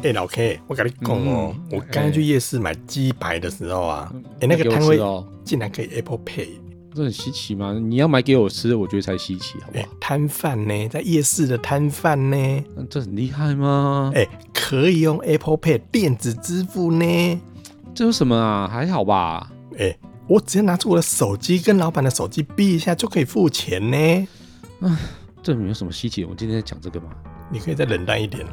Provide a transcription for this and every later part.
哎，老 K，我跟你讲哦，嗯、我刚才去夜市买鸡排的时候啊，哎、欸，那个摊位竟然可以 Apple Pay，这很稀奇吗？你要买给我吃，我觉得才稀奇，好不好？摊贩呢，在夜市的摊贩呢，这很厉害吗？哎，可以用 Apple Pay 电子支付呢，这有什么啊？还好吧？哎，我只要拿出我的手机跟老板的手机比一下就可以付钱呢。嗯，这没有什么稀奇？我们今天在讲这个吗？你可以再冷淡一点了。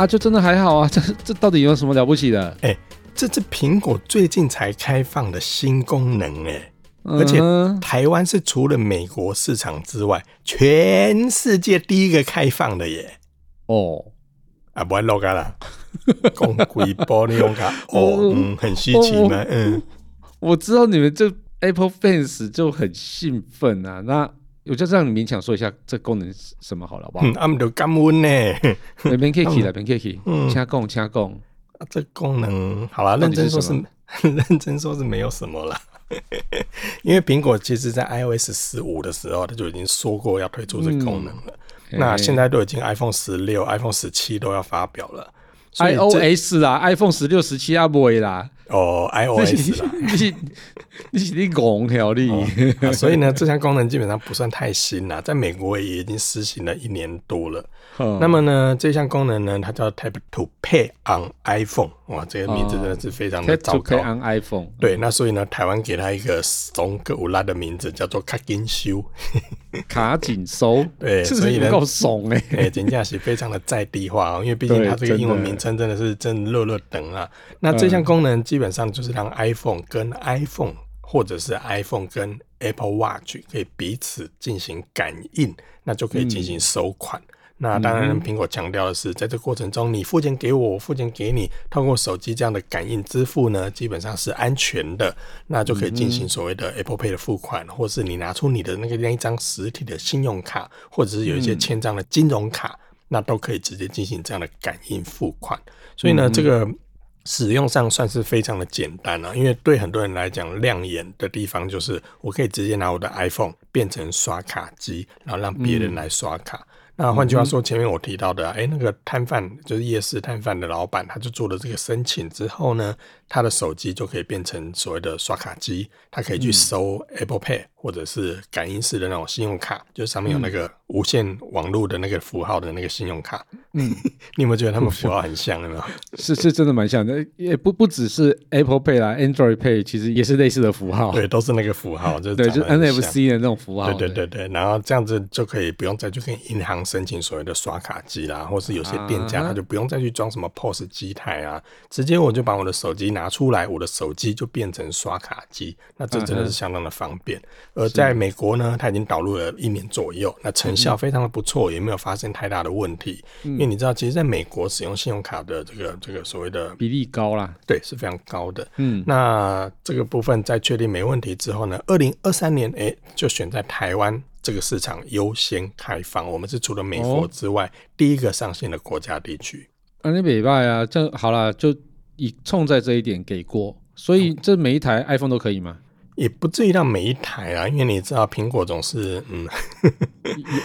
啊，就真的还好啊，这这到底有什么了不起的？哎、欸，这是苹果最近才开放的新功能哎，而且台湾是除了美国市场之外，全世界第一个开放的耶。哦，啊，不然老干了，公鬼玻璃用卡，哦，嗯，很稀奇吗？嗯，我知道你们这 Apple fans 就很兴奋啊，那。我就让你勉强说一下这功能是什么好了，好不好？嗯，阿姆都感恩呢，别客气了，别客气。嗯，请讲，请讲。啊这功能好了，认真说是 认真说是没有什么了，因为苹果其实在 iOS 十五的时候，它就已经说过要推出这个功能了。嗯、那现在都已经 iPhone 十六、iPhone 十七都要发表了，iOS 啦，iPhone 十六、十七啊，不会啦。哦，iOS 啦，你是你是你拱条例，所以呢，这项功能基本上不算太新啦，在美国也已经实行了一年多了。嗯、那么呢，这项功能呢，它叫 Tap to Pay on iPhone，哇，这个名字真的是非常的糟糕。Tap to Pay on iPhone，对，那所以呢，台湾给它一个怂格乌拉的名字，叫做卡紧收。卡紧收，对，所以呢，够怂 哎，哎，真的是非常的在地化哦，因为毕竟它这个英文名称真的是真乐乐等啊。那这项功能基本上就是让 iPhone 跟 iPhone，或者是 iPhone 跟 Apple Watch 可以彼此进行感应，那就可以进行收款。嗯那当然，苹果强调的是，在这过程中，你付钱给我，我付钱给你，通过手机这样的感应支付呢，基本上是安全的，那就可以进行所谓的 Apple Pay 的付款，或是你拿出你的那个那一张实体的信用卡，或者是有一些签章的金融卡，那都可以直接进行这样的感应付款。所以呢，这个使用上算是非常的简单了，因为对很多人来讲，亮眼的地方就是我可以直接拿我的 iPhone 变成刷卡机，然后让别人来刷卡。那换句话说，前面我提到的，哎、欸，那个摊贩就是夜市摊贩的老板，他就做了这个申请之后呢，他的手机就可以变成所谓的刷卡机，他可以去收 Apple Pay 或者是感应式的那种信用卡，就上面有那个无线网络的那个符号的那个信用卡。嗯，你有没有觉得他们符号很像？有没有？是是真的蛮像的，也不不只是 Apple Pay 啦，Android Pay 其实也是类似的符号。对，都是那个符号，就对，就 NFC 的那种符号。对对对对，然后这样子就可以不用再去跟银行申请所谓的刷卡机啦，或是有些店家他就不用再去装什么 POS 机台啊，直接我就把我的手机拿出来，我的手机就变成刷卡机，那这真的是相当的方便。而在美国呢，它已经导入了一年左右，那成效非常的不错，也没有发生太大的问题。因为你知道，其实在美国使用信用卡的这个这个所谓的比例高啦，对，是非常高的。嗯，那这个部分在确定没问题之后呢，二零二三年哎，就选在台湾。这个市场优先开放，我们是除了美国之外、哦、第一个上线的国家地区。啊，你没办啊，这好了，就以冲在这一点给过，所以这每一台 iPhone 都可以吗？也不至于到每一台啊，因为你知道苹果总是嗯，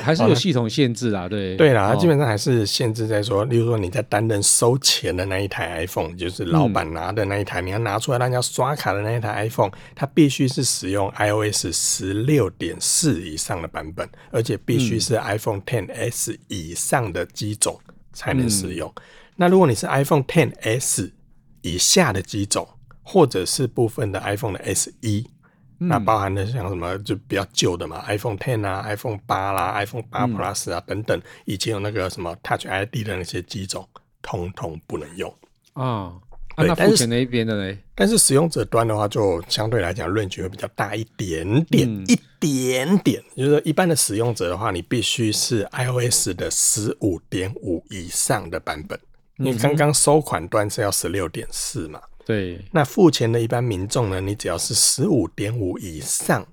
还是有系统限制啊，对 对啦，它基本上还是限制在说，例如说你在担任收钱的那一台 iPhone，就是老板拿的那一台，嗯、你要拿出来让人家刷卡的那一台 iPhone，它必须是使用 iOS 十六点四以上的版本，而且必须是 iPhone Ten S 以上的机种才能使用。嗯、那如果你是 iPhone XS 以下的机种，或者是部分的 iPhone 的 SE。那包含的像什么就比较旧的嘛，iPhone Ten 啊，iPhone 八啦，iPhone 八 Plus 啊、嗯、等等，以前有那个什么 Touch ID 的那些机种，通通不能用啊。啊，那付钱那一边的嘞？但是使用者端的话，就相对来讲，range 会比较大一点点，嗯、一点点。就是说一般的使用者的话，你必须是 iOS 的十五点五以上的版本。你刚刚收款端是要十六点四嘛？对。那付钱的一般民众呢？你只要是十五点五以上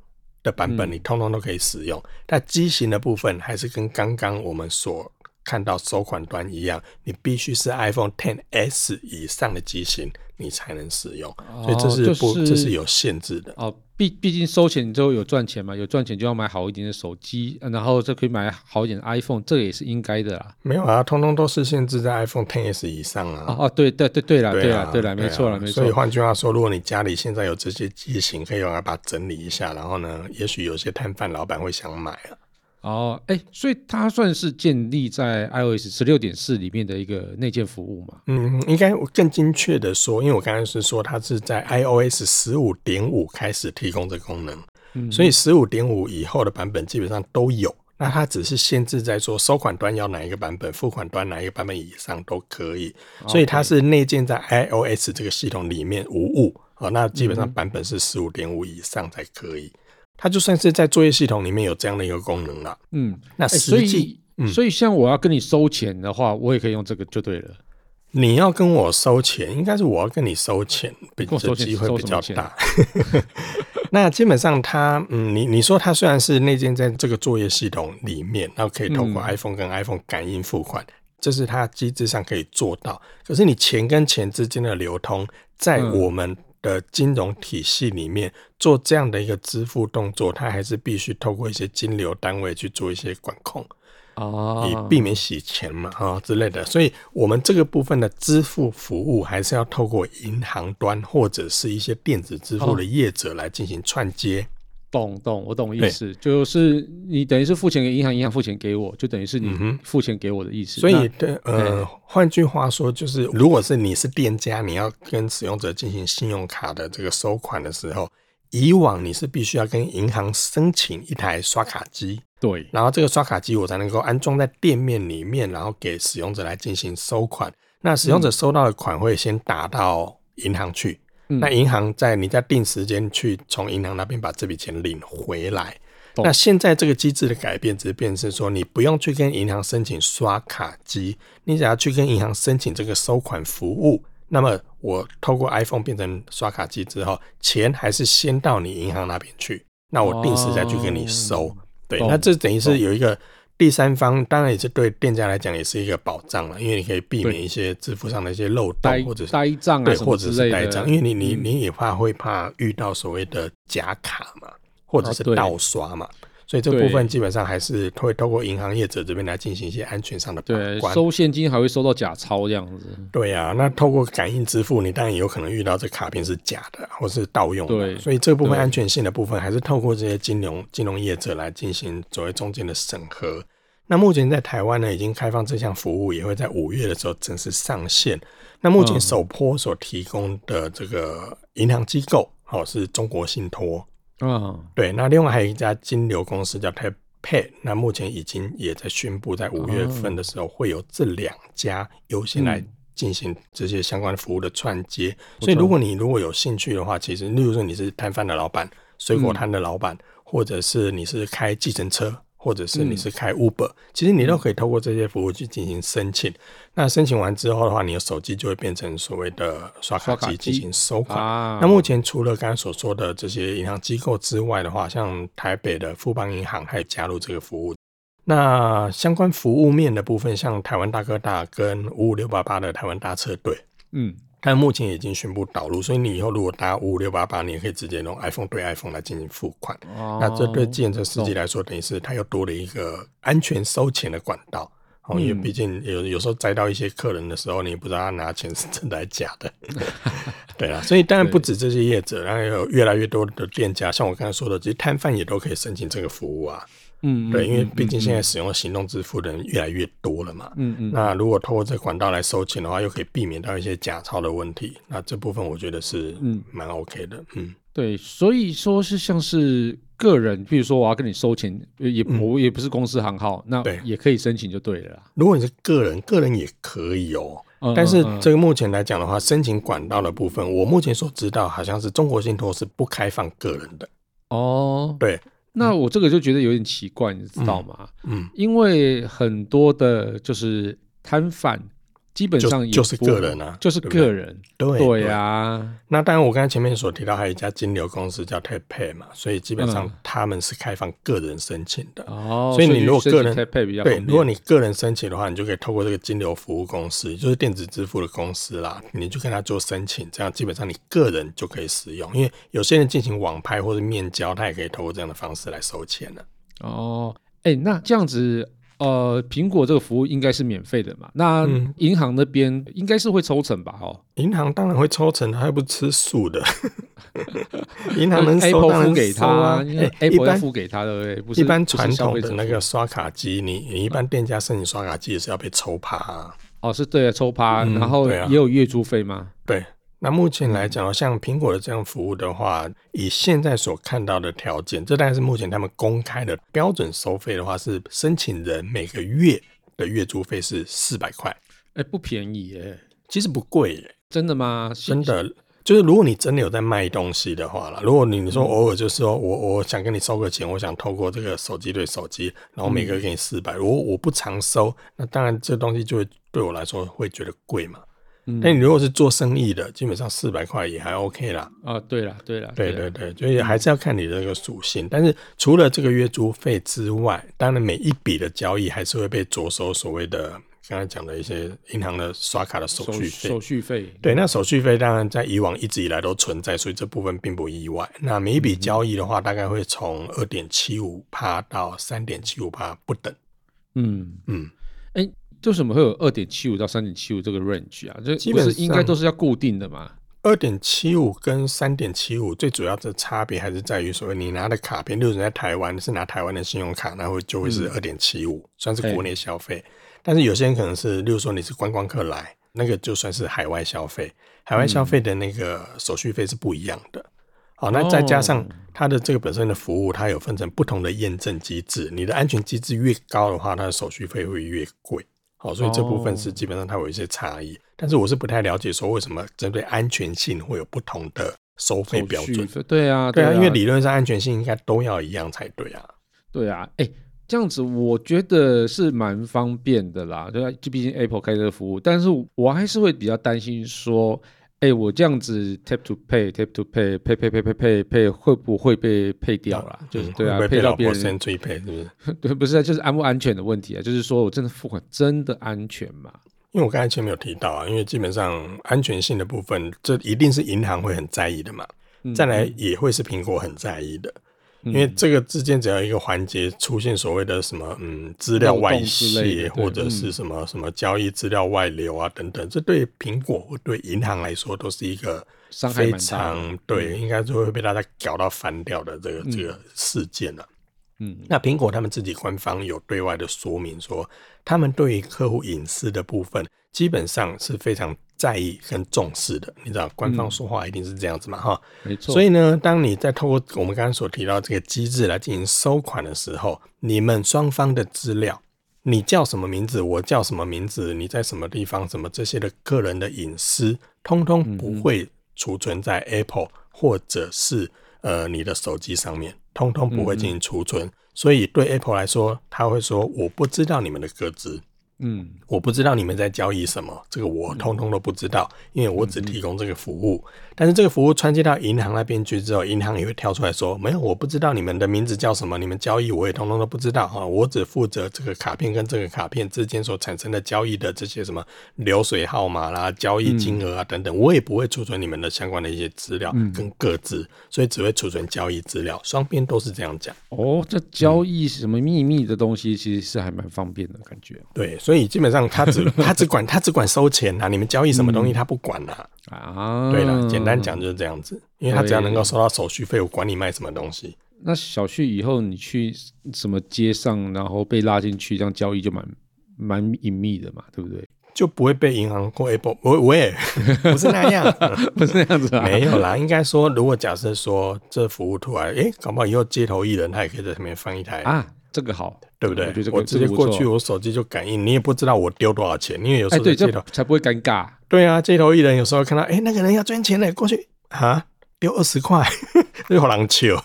的版本，你通通都可以使用。嗯、但机型的部分还是跟刚刚我们所看到收款端一样，你必须是 iPhone XS 以上的机型，你才能使用。哦、所以这是不，就是、这是有限制的。哦，毕毕竟收钱之后有赚钱嘛，有赚钱就要买好一点的手机，然后就可以买好一点的 iPhone，这个也是应该的啦。没有啊，通通都是限制在 iPhone Ten S 以上啊。哦，哦对对对对了，对了对了，没错了没错。所以换句话说，如果你家里现在有这些机型，可以用来把它整理一下，然后呢，也许有些摊贩老板会想买啊。哦，哎，所以它算是建立在 iOS 十六点四里面的一个内建服务嘛？嗯，应该我更精确的说，因为我刚才是说它是在 iOS 十五点五开始提供这个功能，嗯、所以十五点五以后的版本基本上都有。那它只是限制在说收款端要哪一个版本，付款端哪一个版本以上都可以。所以它是内建在 iOS 这个系统里面无误。哦，那基本上版本是十五点五以上才可以。它就算是在作业系统里面有这样的一个功能了。嗯，那实际，所以，嗯、所以像我要跟你收钱的话，我也可以用这个就对了。你要跟我收钱，应该是我要跟你收钱，比这机会比较大。那基本上它，嗯，你你说它虽然是内建在这个作业系统里面，然后可以通过 iPhone 跟 iPhone 感应付款，嗯、这是它机制上可以做到。可是你钱跟钱之间的流通，在我们、嗯的金融体系里面做这样的一个支付动作，它还是必须透过一些金流单位去做一些管控，哦，以避免洗钱嘛，哈之类的。所以，我们这个部分的支付服务还是要透过银行端或者是一些电子支付的业者来进行串接。哦懂懂，我懂意思，就是你等于是付钱给银行，银行付钱给我，就等于是你付钱给我的意思。所以，对，呃，换句话说，就是如果是你是店家，你要跟使用者进行信用卡的这个收款的时候，以往你是必须要跟银行申请一台刷卡机，对，然后这个刷卡机我才能够安装在店面里面，然后给使用者来进行收款。那使用者收到的款会先打到银行去。那银行在你在定时间去从银行那边把这笔钱领回来。那现在这个机制的改变，只是变是说你不用去跟银行申请刷卡机，你只要去跟银行申请这个收款服务。那么我透过 iPhone 变成刷卡机之后，钱还是先到你银行那边去。那我定时再去跟你收。对，那这等于是有一个。第三方当然也是对店家来讲也是一个保障了，因为你可以避免一些支付上的一些漏洞，或者是呆账啊，对，或者是呆账，因为你你你也怕会怕遇到所谓的假卡嘛，或者是盗刷嘛，所以这部分基本上还是会透过银行业者这边来进行一些安全上的把关。对，收现金还会收到假钞这样子。对呀、啊，那透过感应支付，你当然也有可能遇到这卡片是假的，或是盗用的。对，所以这部分安全性的部分还是透过这些金融金融业者来进行作为中间的审核。那目前在台湾呢，已经开放这项服务，也会在五月的时候正式上线。那目前首波所提供的这个银行机构，哦，是中国信托。嗯，对。那另外还有一家金流公司叫 TapPay，那目前已经也在宣布，在五月份的时候会有这两家优先来进行这些相关服务的串接。所以，如果你如果有兴趣的话，其实，例如说你是摊贩的老板、水果摊的老板，或者是你是开计程车。或者是你是开 Uber，、嗯、其实你都可以透过这些服务去进行申请。嗯、那申请完之后的话，你的手机就会变成所谓的刷卡机进行收款。啊、那目前除了刚才所说的这些银行机构之外的话，像台北的富邦银行还有加入这个服务。那相关服务面的部分，像台湾大哥大跟五五六八八的台湾大车队，嗯。但目前已经宣布导入，所以你以后如果搭五五六八八，你也可以直接用 iPhone 对 iPhone 来进行付款。哦、那这对计程车司机来说，等于是他又多了一个安全收钱的管道。哦、嗯，因为毕竟有有时候载到一些客人的时候，你不知道他拿钱是真的还是假的。对啊，所以当然不止这些业者，然后有越来越多的店家，像我刚才说的，这些摊贩也都可以申请这个服务啊。嗯，对，因为毕竟现在使用行动支付的人越来越多了嘛。嗯嗯。那如果透过这个管道来收钱的话，又可以避免到一些假钞的问题。那这部分我觉得是嗯蛮 OK 的。嗯，对，所以说是像是个人，比如说我要跟你收钱，也我也不是公司行号，那也可以申请就对了。如果你是个人，个人也可以哦。嗯，但是这个目前来讲的话，申请管道的部分，我目前所知道好像是中国信托是不开放个人的。哦，对，那我这个就觉得有点奇怪，你知道吗？嗯，因为很多的就是摊贩。基本上就，是个人啊，就是个人，对对呀、啊。那当然，我刚才前面所提到，还有一家金流公司叫 TapPay 嘛，所以基本上他们是开放个人申请的。哦、嗯，所以你如果个人对，如果你个人申请的话，你就可以透过这个金流服务公司，就是电子支付的公司啦，你就跟他做申请，这样基本上你个人就可以使用。因为有些人进行网拍或者面交，他也可以透过这样的方式来收钱的。哦，哎、欸，那这样子。呃，苹果这个服务应该是免费的嘛？那银行那边应该是会抽成吧？哦，银行当然会抽成，还不吃素的。银行能收当然给他啊，欸、Apple 要付给他的，不是一般传统的那个刷卡机，你你一般店家申请刷卡机也是要被抽趴、啊。哦，是对啊，抽趴，然后也有月租费吗？对。那目前来讲，像苹果的这样服务的话，以现在所看到的条件，这大概是目前他们公开的标准收费的话，是申请人每个月的月租费是四百块，哎，不便宜耶，其实不贵耶，真的吗？真的，就是如果你真的有在卖东西的话啦，如果你你说偶尔就是说我我想跟你收个钱，我想透过这个手机对手机，然后每个月给你四百，如果我不常收，那当然这东西就会对我来说会觉得贵嘛。那你如果是做生意的，基本上四百块也还 OK 啦。啊，对了，对了，对对对，所以还是要看你的这个属性。但是除了这个月租费之外，当然每一笔的交易还是会被着手所谓的刚才讲的一些银行的刷卡的手续费。手续费，对，那手续费当然在以往一直以来都存在，所以这部分并不意外。那每一笔交易的话，大概会从二点七五趴到三点七五趴不等。嗯嗯，哎、欸。为什么会有二点七五到三点七五这个 range 啊？这基本是应该都是要固定的嘛？二点七五跟三点七五最主要的差别还是在于，所谓你拿的卡片，例如在台湾是拿台湾的信用卡，那会就会是二点七五，算是国内消费。但是有些人可能是，例如说你是观光客来，那个就算是海外消费，海外消费的那个手续费是不一样的。好，那再加上它的这个本身的服务，它有分成不同的验证机制，你的安全机制越高的话，它的手续费会越贵。好，所以这部分是基本上它有一些差异，哦，但是我是不太了解说为什么针对安全性会有不同的收费标准。对啊，对啊，因为理论上安全性应该都要一样才对啊。对啊，哎，这样子我觉得是蛮方便的啦，对啊，就毕竟 Apple 开这个服务，但是我还是会比较担心说。哎、欸，我这样子 tap to pay，tap to pay，pay pay pay pay pay pay 会不会被配掉了？嗯、就是对啊，配到别人追配是不是？对，不是啊，就是安不安全的问题啊。就是说我真的付款真的安全吗？因为我刚才前面有提到啊，因为基本上安全性的部分，这一定是银行会很在意的嘛。嗯、再来也会是苹果很在意的。因为这个之间只要一个环节出现所谓的什么嗯资料外泄或者是什么什么交易资料外流啊等等，这对苹果或对银行来说都是一个非常对，应该就会被大家搞到翻掉的这个这个事件了。嗯，那苹果他们自己官方有对外的说明说，他们对于客户隐私的部分基本上是非常。在意跟重视的，你知道，官方说话一定是这样子嘛？哈、嗯，没错。所以呢，当你在透过我们刚刚所提到这个机制来进行收款的时候，你们双方的资料，你叫什么名字，我叫什么名字，你在什么地方，什么这些的个人的隐私，通通不会储存在 Apple 或者是呃你的手机上面，通通不会进行储存。嗯、所以对 Apple 来说，他会说我不知道你们的个资。嗯，我不知道你们在交易什么，这个我通通都不知道，因为我只提供这个服务。但是这个服务传接到银行那边去之后，银行也会跳出来说，没有，我不知道你们的名字叫什么，你们交易我也通通都不知道啊，我只负责这个卡片跟这个卡片之间所产生的交易的这些什么流水号码啦、交易金额啊等等，我也不会储存你们的相关的一些资料跟个资，所以只会储存交易资料，双边都是这样讲。哦，这交易什么秘密的东西，其实是还蛮方便的感觉。对，所以基本上他只 他只管他只管收钱啊，你们交易什么东西他不管啊。啊，对了，简单讲就是这样子，因为他只要能够收到手续费，我管你卖什么东西。那小旭以后你去什么街上，然后被拉进去这样交易就蛮蛮隐秘的嘛，对不对？就不会被银行或 Apple，我我也 不是那样，不是那样子啊，没有啦。应该说，如果假设说这服务突然，哎，搞不好以后街头艺人他也可以在上面放一台啊。这个好，对不对？我觉得这个我直接过去，我手机就感应，你也不知道我丢多少钱，因为有时候街头、哎、才不会尴尬。对啊，街头艺人有时候看到，哎，那个人要捐钱呢，过去啊，丢二十块，又狼球。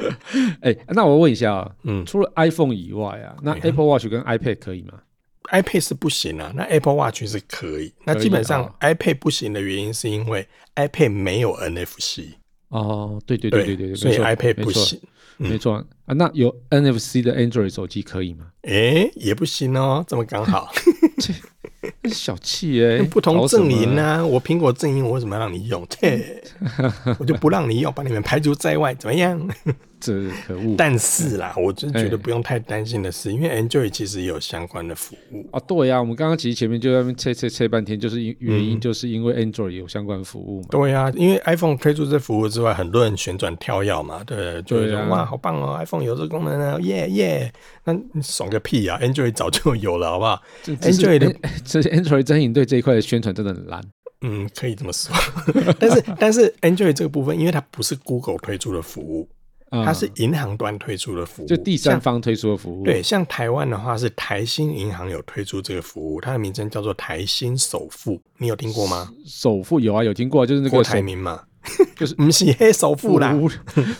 哎，那我问一下啊，嗯，除了 iPhone 以外啊，那 Apple Watch 跟 iPad 可以吗？iPad 是不行啊，那 Apple Watch 是可以。那基本上 iPad 不行的原因是因为 iPad 没有 NFC。哦，对对对对对，所以 iPad 不行。没错啊，那有 NFC 的 Android 手机可以吗？哎，也不行哦，这么刚好。小气哎，不同阵营啊！我苹果阵营，我为什么要让你用？切，我就不让你用，把你们排除在外，怎么样？这可恶！但是啦，我就觉得不用太担心的是，因为 Android 其实也有相关的服务啊。对呀，我们刚刚其实前面就在那边切切切半天，就是因原因就是因为 Android 有相关服务嘛。对呀，因为 iPhone 推出这服务之外，很多人旋转跳跃嘛，对，就是说哇，好棒哦，iPhone 有这功能啊，耶耶！那你爽个屁啊！Android 早就有了，好不好？Android 的这些 Android 阵营对这一块的宣传真的很烂。嗯，可以这么说。但是但是 Android 这个部分，因为它不是 Google 推出的服务。它是银行端推出的服务，就第三方推出的服务。对，像台湾的话是台新银行有推出这个服务，它的名称叫做台新首富，你有听过吗？首富有啊，有听过，就是那个郭台铭嘛。就是不是黑首富啦，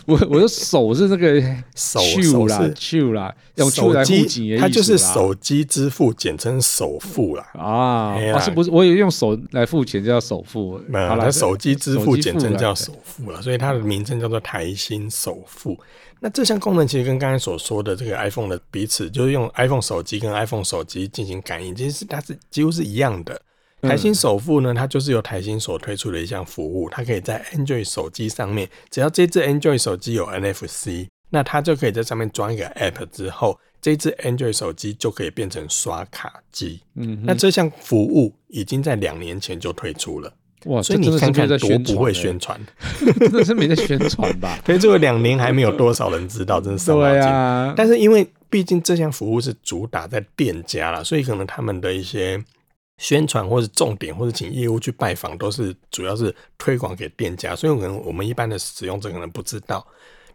我我的手是那个手手啦，手啦，用手机，它就是手机支付，简称首付啦。啊，是不是？我以为用手来付钱叫首付，没有，它手机支付简称叫首付了，所以它的名称叫做台新首付。那这项功能其实跟刚才所说的这个 iPhone 的彼此，就是用 iPhone 手机跟 iPhone 手机进行感应，其实它是几乎是一样的。台新首付呢，它就是由台新所推出的一项服务，它可以在 Android 手机上面，只要这只 Android 手机有 NFC，那它就可以在上面装一个 App 之后，这只 Android 手机就可以变成刷卡机。嗯，那这项服务已经在两年前就推出了。哇，所以你看看多不会宣传，真的是没在宣传吧？推出了两年还没有多少人知道，真是伤脑筋。啊、但是因为毕竟这项服务是主打在店家啦，所以可能他们的一些。宣传或者重点，或者请业务去拜访，都是主要是推广给店家，所以可能我们一般的使用者可能不知道。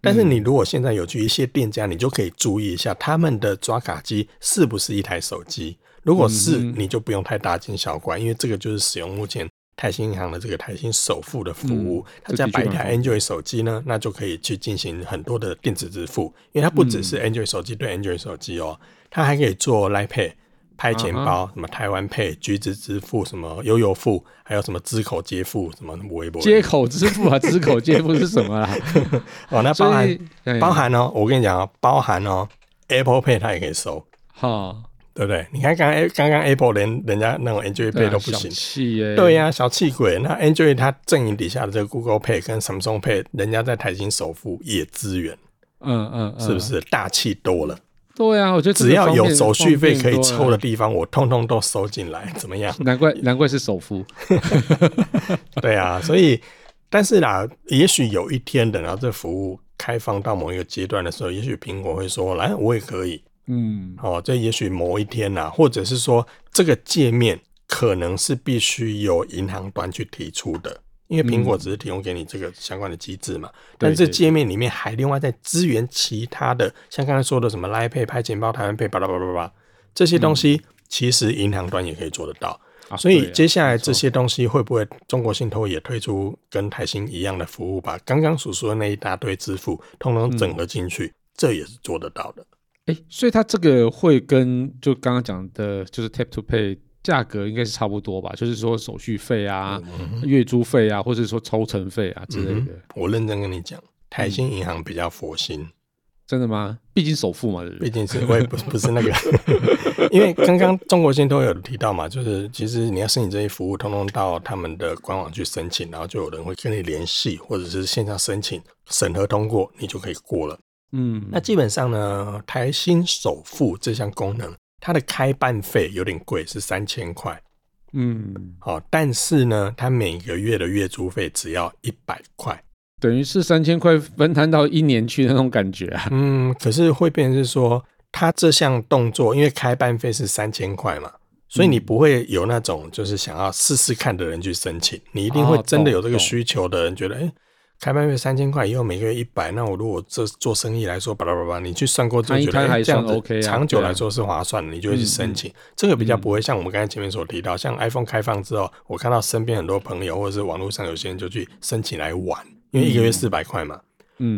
但是你如果现在有去一些店家，你就可以注意一下他们的抓卡机是不是一台手机。如果是，你就不用太大惊小怪，因为这个就是使用目前台新银行的这个台新首付的服务。他只要摆一台 Android 手机呢，那就可以去进行很多的电子支付，因为它不只是 Android 手机对 Android 手机哦，它还可以做 Line Pay。拍钱包，什么台湾 Pay、橘子支付，什么悠游付，还有什么支口接付，什么微博接口支付啊？支口接付是什么啦？哦，那包含包含哦，我跟你讲哦，包含哦，Apple Pay 它也可以收，哈，对不对？你看刚刚刚刚 Apple 连人家那种 Android Pay 都不行，气对呀，小气鬼。那 Android 它阵营底下的这个 Google Pay 跟 Samsung Pay，人家在台新首付也支援，嗯嗯，是不是大气多了？对啊，我觉得只要有手续费可以抽的地方，我通通都收进来，怎么样？难怪难怪是首付。对啊，所以但是啦，也许有一天等到这服务开放到某一个阶段的时候，也许苹果会说：“来，我也可以。”嗯，哦，这也许某一天呐，或者是说这个界面可能是必须由银行端去提出的。因为苹果只是提供给你这个相关的机制嘛，嗯、但是这界面里面还另外在支援其他的，像刚才说的什么 Line Pay、拍钱包、台湾 Pay、巴拉巴拉巴拉这些东西，其实银行端也可以做得到。嗯、所以接下来这些东西会不会中国信托也推出跟台新一样的服务，把刚刚所说的那一大堆支付通通整合进去，嗯、这也是做得到的。哎、欸，所以它这个会跟就刚刚讲的，就是 Tap to Pay。价格应该是差不多吧，就是说手续费啊、嗯、月租费啊，或者说抽成费啊之类的。我认真跟你讲，台新银行比较佛心。嗯、真的吗？毕竟首付嘛，毕竟是我也不 不是那个，因为刚刚中国信托有提到嘛，就是其实你要申请这些服务，通通到他们的官网去申请，然后就有人会跟你联系，或者是线上申请，审核通过，你就可以过了。嗯，那基本上呢，台新首付这项功能。它的开办费有点贵，是三千块。嗯，好，但是呢，它每个月的月租费只要一百块，等于是三千块分摊到一年去那种感觉啊。嗯，可是会变成是说，它这项动作，因为开办费是三千块嘛，所以你不会有那种就是想要试试看的人去申请，你一定会真的有这个需求的人觉得，哎、欸，开半月三千块，以后每个月一百，那我如果这做生意来说，巴拉巴拉，你去算过就觉得摊摊这样长久来说是划算的，你就会去申请。这个比较不会像我们刚才前面所提到，像 iPhone 开放之后，我看到身边很多朋友或者是网络上有些人就去申请来玩，因为一个月四百块嘛。嗯，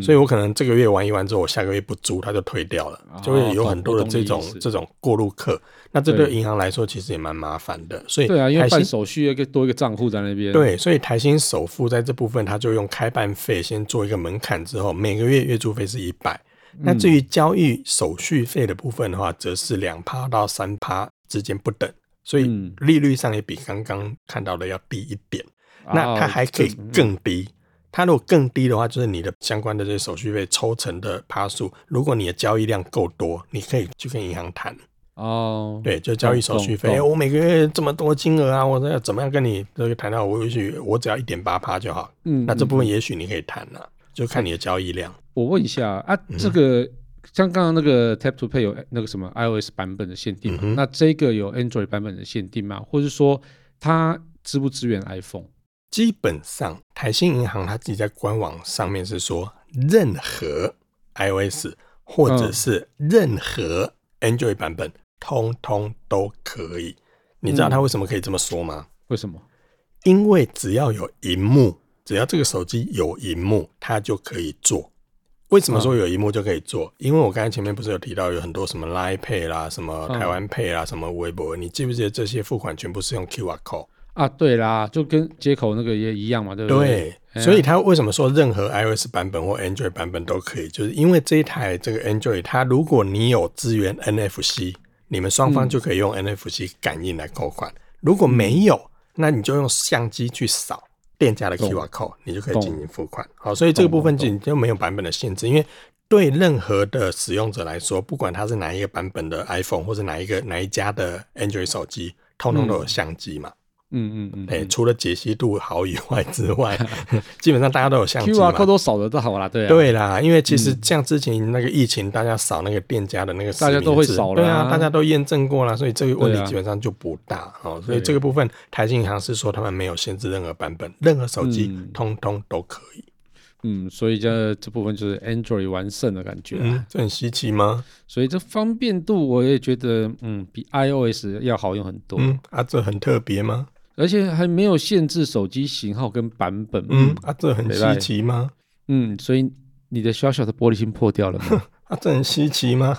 所以我可能这个月玩一玩之后，我下个月不租，他就退掉了，就会有很多的这种这种过路客。那这对银行来说其实也蛮麻烦的。所以对啊，因为办手续要多一个账户在那边。对，所以台新首付在这部分，它就用开办费先做一个门槛，之后每个月月租费是一百。那至于交易手续费的部分的话，则是两趴到三趴之间不等，所以利率上也比刚刚看到的要低一点。那它还可以更低。它如果更低的话，就是你的相关的这些手续费抽成的趴数。如果你的交易量够多，你可以去跟银行谈哦。对，就交易手续费，欸，我每个月这么多金额啊，我要怎么样跟你这个谈到？我也许我只要一点八趴就好。嗯，那这部分也许你可以谈了，就看你的交易量。我问一下啊，这个像刚刚那个 Tap to Pay 有那个什么 iOS 版本的限定那这个有 Android 版本的限定吗？或者说它支不支援 iPhone？基本上，台新银行它自己在官网上面是说，任何 iOS 或者是任何 Android 版本，通通都可以。你知道它为什么可以这么说吗？为什么？因为只要有荧幕，只要这个手机有荧幕，它就可以做。为什么说有荧幕就可以做？因为我刚才前面不是有提到有很多什么 Line Pay 啦、什么台湾 Pay 啦、什么微博，你记不记得这些付款全部是用 QR Code？啊，对啦，就跟接口那个也一样嘛，对不对？对，所以它为什么说任何 iOS 版本或 Android 版本都可以？就是因为这一台这个 Android，它如果你有支援 NFC，你们双方就可以用 NFC 感应来扣款；嗯、如果没有，那你就用相机去扫店家的 QR code，你就可以进行付款。好，所以这个部分就就没有版本的限制，因为对任何的使用者来说，不管他是哪一个版本的 iPhone 或者哪一个哪一家的 Android 手机，通通都有相机嘛。嗯嗯嗯，哎、欸，除了解析度好以外之外，基本上大家都有相机嘛。QR code 都扫得到好啦，对啊。对啦，因为其实像之前那个疫情，大家扫那个店家的那个，大家都会扫了，对啊，大家都验证过了，所以这个问题基本上就不大哦。啊、所以这个部分，台新银行是说他们没有限制任何版本，任何手机通通都可以。嗯，所以这这部分就是 Android 完胜的感觉，嗯，这很稀奇吗？所以这方便度我也觉得，嗯，比 iOS 要好用很多。嗯，啊，这很特别吗？而且还没有限制手机型号跟版本。嗯，啊，这很稀奇吗？嗯，所以你的小小的玻璃心破掉了吗？啊，这很稀奇吗？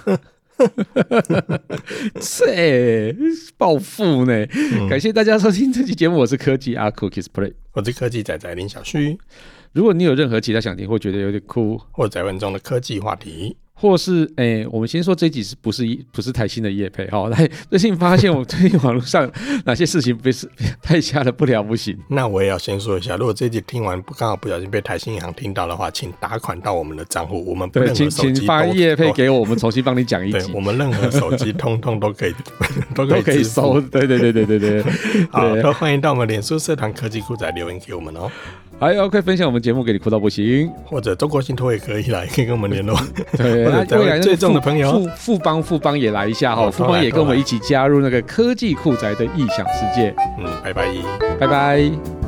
这暴富呢！嗯、感谢大家收听这期节目，我是科技阿酷 Kiss Play，我是科技仔仔林小旭。如果你有任何其他想听或觉得有点酷或在问中的科技话题。或是诶、欸，我们先说这一集是不是一不是台新的业配哈？来，最近发现我最近网络上哪些事情不是太瞎的不了不行。那我也要先说一下，如果这一集听完不刚好不小心被台新银行听到的话，请打款到我们的账户，我们不任何请请发业配给我，我们重新帮你讲一集。我们任何手机通通都可以都可以收。对对对对对对，好，都欢迎到我们脸书社团科技酷仔留言给我们哦。还 OK，分享我们节目给你哭到不行，或者中国信托也可以来，可以跟我们联络。对，未来最重的朋友，富富邦富邦也来一下哈，富邦也跟我们一起加入那个科技酷宅的异想世界。嗯，拜拜，拜拜。